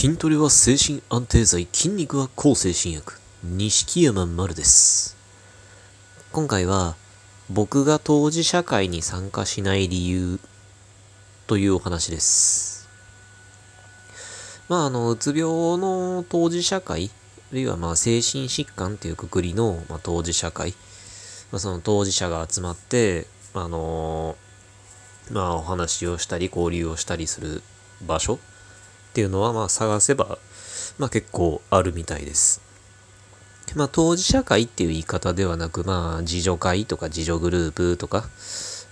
筋トレは精神安定剤、筋肉は抗精神薬。錦山丸です。今回は、僕が当事社会に参加しない理由というお話です。まあ、あの、うつ病の当事社会、あるいはまあ、精神疾患っていうくくりの、まあ、当事社会、まあ、その当事者が集まって、あのまあ、お話をしたり、交流をしたりする場所っていうのはまあ探せば、まあ結構あるみたいです。まあ当事者会っていう言い方ではなく、まあ自助会とか自助グループとか、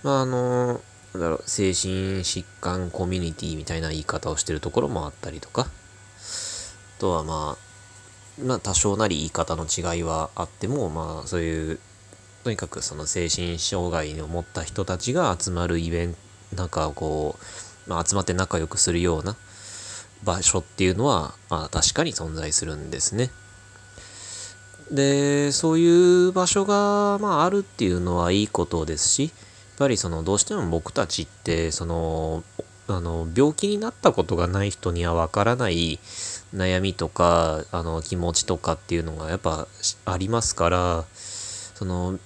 まああの、なんだろう、精神疾患コミュニティみたいな言い方をしてるところもあったりとか、あとはまあ、まあ多少なり言い方の違いはあっても、まあそういう、とにかくその精神障害を持った人たちが集まるイベント、なんかこう、まあ集まって仲良くするような、場所っていうのは、まあ、確かに存在するんですね。で、そういう場所が、まあ、あるっていうのはいいことですし、やっぱりその、どうしても僕たちって、その、あの、病気になったことがない人にはわからない悩みとか、あの、気持ちとかっていうのがやっぱありますから、その、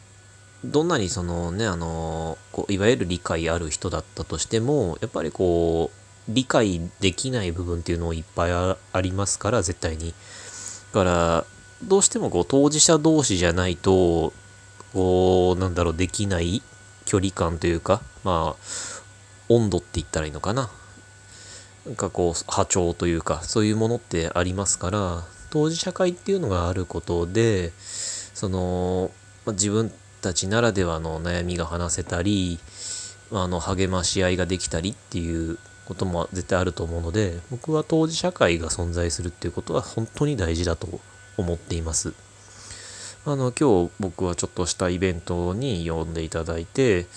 どんなにそのね、あの、こういわゆる理解ある人だったとしても、やっぱりこう、理解できない部分っていうのもいっぱいありますから、絶対に。だから、どうしてもこう当事者同士じゃないと、こう、なんだろう、できない距離感というか、まあ、温度って言ったらいいのかな。なんかこう、波長というか、そういうものってありますから、当事者会っていうのがあることで、その、まあ、自分たちならではの悩みが話せたり、あの、励まし合いができたりっていうことも絶対あると思うので僕は当事社会が存在するっていうことは本当に大事だと思っています。あの今日僕はちょっとしたイベントに呼んでいただいて、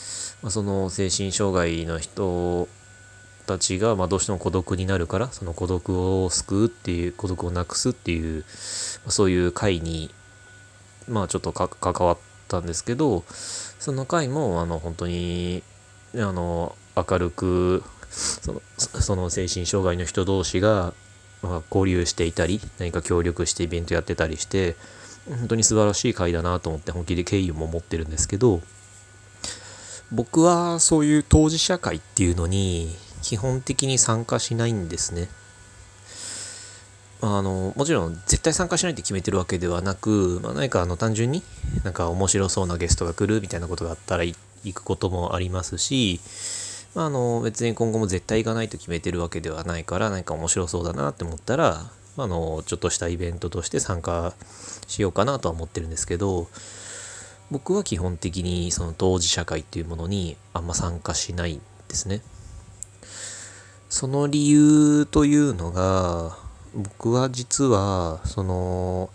まあ、その精神障害の人たちが、まあ、どうしても孤独になるからその孤独を救うっていう孤独をなくすっていう、まあ、そういう会にまあちょっと関わったんですけどその会もあの本当にあの明るくそのその精神障害の人同士が、まあ、交流していたり何か協力してイベントやってたりして本当に素晴らしい会だなと思って本気で敬意も持ってるんですけど僕はそういう当事者会っていうのに基本的に参加しないんですね。あのもちろん絶対参加しないって決めてるわけではなく、まあ、何かあの単純になんか面白そうなゲストが来るみたいなことがあったら行くこともありますしまあ、あの別に今後も絶対行かないと決めてるわけではないから何か面白そうだなって思ったら、まあ、のちょっとしたイベントとして参加しようかなとは思ってるんですけど僕は基本的にその当事者会っていうものにあんま参加しないんですね。その理由というのが僕は実はその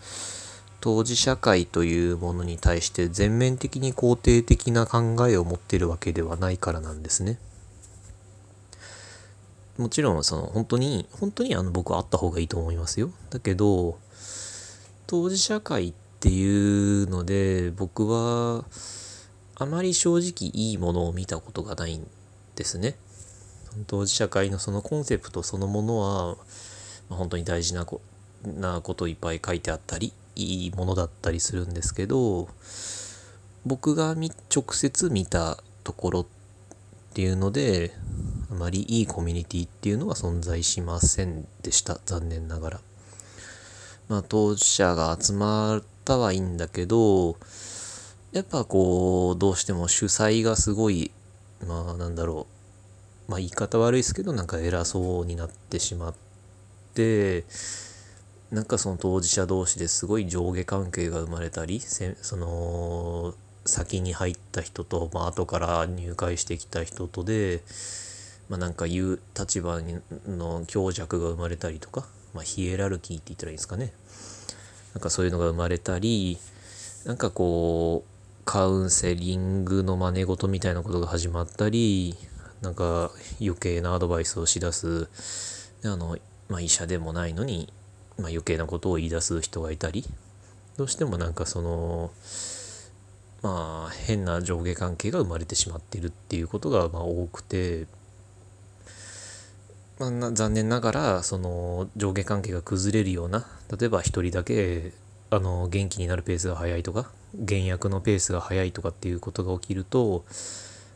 当事者会というものに対して全面的に肯定的な考えを持ってるわけではないからなんですね。もちろんその本当に本当にあの僕はあった方がいいと思いますよ。だけど当事者会っていうので僕はあまり正直いいものを見たことがないんですね。当事者会のそのコンセプトそのものは、ま、本当に大事なこなこといっぱい書いてあったりいいものだったりするんですけど僕が直接見たところっていうのであまりいいコミュニティっていうのは存在しませんでした。残念ながら。まあ当事者が集まったはいいんだけどやっぱこうどうしても主催がすごいまあなんだろう。まあ言い方悪いですけどなんか偉そうになってしまってなんかその当事者同士ですごい上下関係が生まれたりその先に入った人と、まあ後から入会してきた人とでまあ、なんか言う立場の強弱が生まれたりとか、まあ、ヒエラルキーって言ったらいいんですかね。なんかそういうのが生まれたり、なんかこう、カウンセリングの真似事みたいなことが始まったり、なんか余計なアドバイスをしだす、あの、まあ、医者でもないのに、まあ、余計なことを言い出す人がいたり、どうしてもなんかその、まあ変な上下関係が生まれてしまってるっていうことがまあ多くて、まあ、残念ながらその上下関係が崩れるような例えば1人だけあの元気になるペースが速いとか減薬のペースが速いとかっていうことが起きると、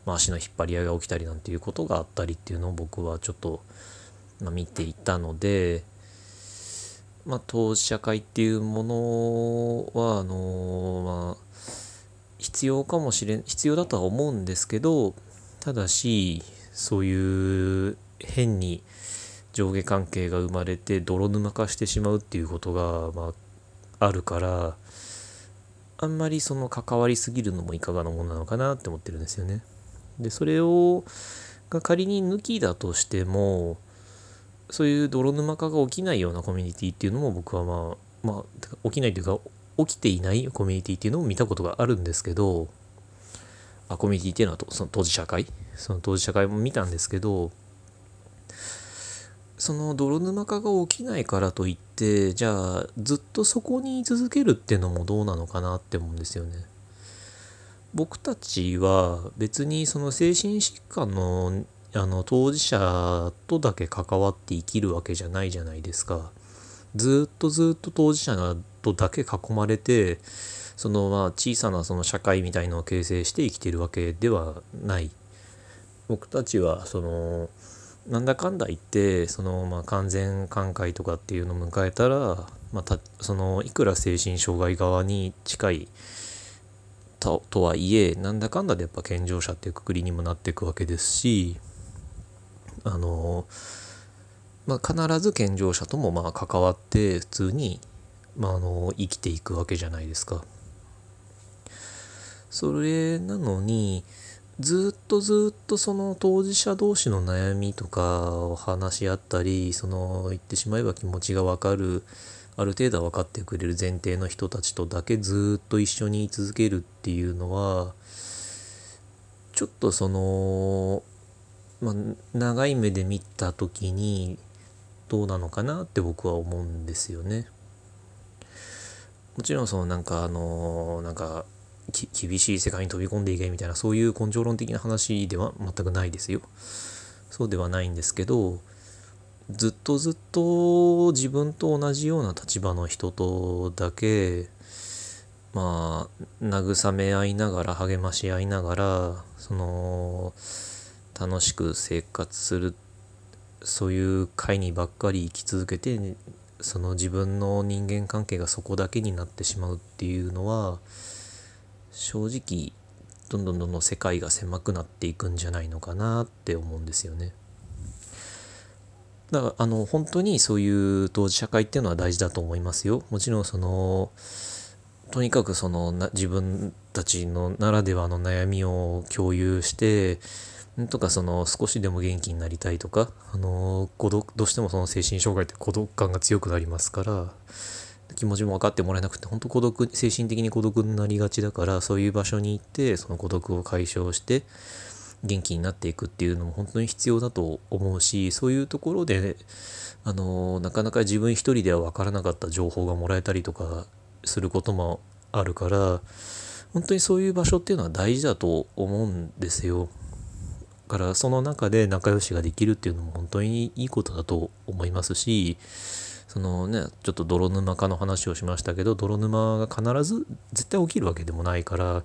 まあ、足の引っ張り合いが起きたりなんていうことがあったりっていうのを僕はちょっと、まあ、見ていたので、まあ、当事者会っていうものはあのまあ必要かもしれん必要だとは思うんですけどただしそういう変に上下関係が生まれて泥沼化してしまうっていうことが、まあ、あるからあんまりその関わりすぎるのもいかがなものなのかなって思ってるんですよね。でそれをが仮に抜きだとしてもそういう泥沼化が起きないようなコミュニティっていうのも僕はまあまあ起きないというか起きていないコミュニティっていうのも見たことがあるんですけどあコミュニティっていうのはその当事者会？その当事者会も見たんですけどその泥沼化が起きないからといってじゃあずっとそこに居続けるっていうのもどうなのかなって思うんですよね。僕たちは別にその精神疾患のあの当事者とだけ関わって生きるわけじゃないじゃないですか。ずっとずっと当事者とだけ囲まれてそのまあ小さなその社会みたいのを形成して生きてるわけではない。僕たちはそのなんだかんだ言ってそのまあ完全寛解とかっていうのを迎えたら、まあ、たそのいくら精神障害側に近いととはいえなんだかんだでやっぱ健常者っていうくくりにもなっていくわけですしあの、まあ、必ず健常者ともまあ関わって普通に、まあ、あの生きていくわけじゃないですか。それなのにずっとずっとその当事者同士の悩みとかを話し合ったりその言ってしまえば気持ちが分かるある程度は分かってくれる前提の人たちとだけずっと一緒に居続けるっていうのはちょっとその、まあ、長い目で見た時にどうなのかなって僕は思うんですよね。もちろんそのなんかあのなんか厳しい世界に飛び込んでいけみたいなそういう根性論的な話では全くないですよ。そうではないんですけどずっとずっと自分と同じような立場の人とだけまあ慰め合いながら励まし合いながらその楽しく生活するそういう会にばっかり生き続けてその自分の人間関係がそこだけになってしまうっていうのは正直どんどんどんどん世界が狭くなっていくんじゃないのかなって思うんですよね。だからあの本当にそういう当事者会っていうのは大事だと思いますよ。もちろんそのとにかくそのな自分たちのならではの悩みを共有してとかその少しでも元気になりたいとかあの孤独どうしてもその精神障害って孤独感が強くなりますから気持ちも分かってもらえなくて本当孤独精神的に孤独になりがちだからそういう場所に行ってその孤独を解消して元気になっていくっていうのも本当に必要だと思うしそういうところであのなかなか自分一人では分からなかった情報がもらえたりとかすることもあるから本当にそういう場所っていうのは大事だと思うんですよ。だからその中で仲良しができるっていうのも本当にいいことだと思いますしそのねちょっと泥沼化の話をしましたけど泥沼が必ず絶対起きるわけでもないから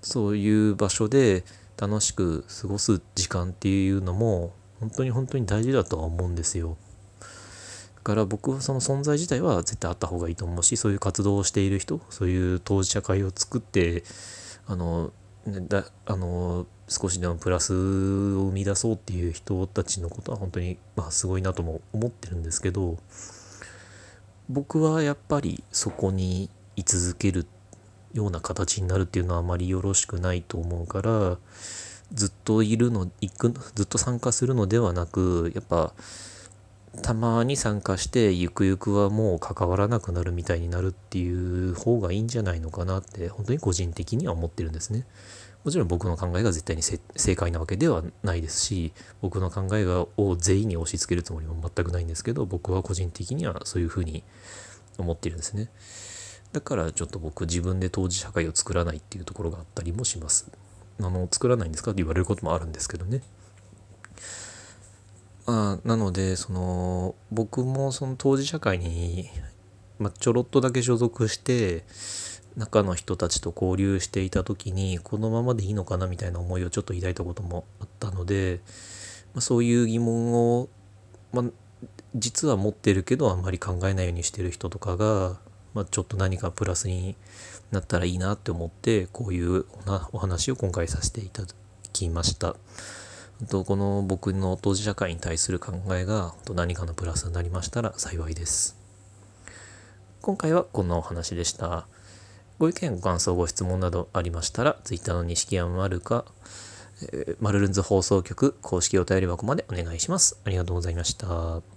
そういう場所で楽しく過ごす時間っていうのも本当に本当に大事だとは思うんですよ。だから僕はその存在自体は絶対あった方がいいと思うしそういう活動をしている人そういう当事者会を作ってあの、だあの少しでもプラスを生み出そうっていう人たちのことは本当に、まあ、すごいなとも思ってるんですけど僕はやっぱりそこに居続けるような形になるっていうのはあまりよろしくないと思うからずっといるの行くずっと参加するのではなくやっぱたまに参加してゆくゆくはもう関わらなくなるみたいになるっていう方がいいんじゃないのかなって本当に個人的には思ってるんですね。もちろん僕の考えが絶対に正解なわけではないですし僕の考えを全員に押し付けるつもりも全くないんですけど僕は個人的にはそういうふうに思ってるんですね。だからちょっと僕自分で当事者会を作らないっていうところがあったりもします。あの作らないんですかって言われることもあるんですけどね。あなのでその僕もその当事社会に、まあ、ちょろっとだけ所属して中の人たちと交流していた時にこのままでいいのかなみたいな思いをちょっと抱いたこともあったので、まあ、そういう疑問を、まあ、実は持ってるけどあんまり考えないようにしてる人とかが、まあ、ちょっと何かプラスになったらいいなって思ってこういうお話を今回させていただきました。とこの僕の当事者会に対する考えが何かのプラスになりましたら幸いです。今回はこんなお話でした。ご意見、ご感想、ご質問などありましたら、Twitter の錦山丸か、えー、マルルンズ放送局公式お便り箱までお願いします。ありがとうございました。